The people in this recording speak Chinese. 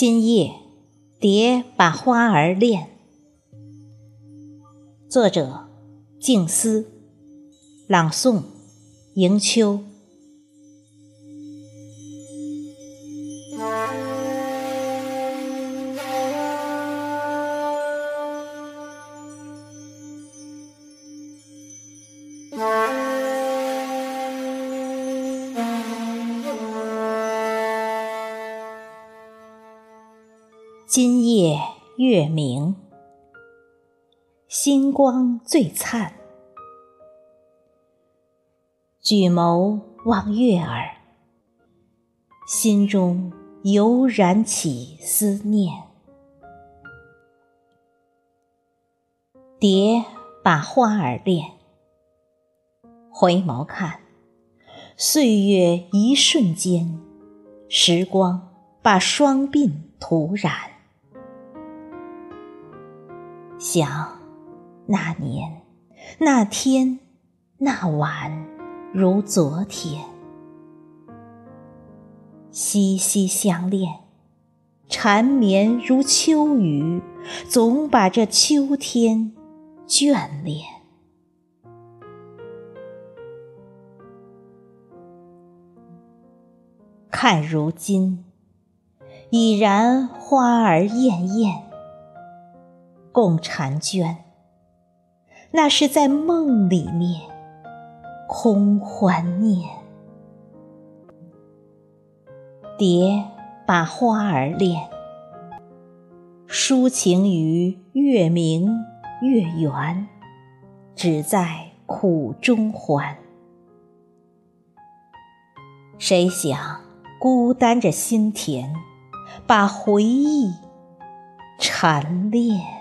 今夜，蝶把花儿恋。作者：静思，朗诵：迎秋。今夜月明，星光最灿。举眸望月儿，心中油然起思念。蝶把花儿恋，回眸看，岁月一瞬间，时光把双鬓涂染。想那年那天那晚如昨天，息息相恋，缠绵如秋雨，总把这秋天眷恋。看如今，已然花儿艳艳。共婵娟，那是在梦里面空欢念。蝶把花儿恋，抒情于月明月圆，只在苦中欢。谁想孤单着心田，把回忆缠恋。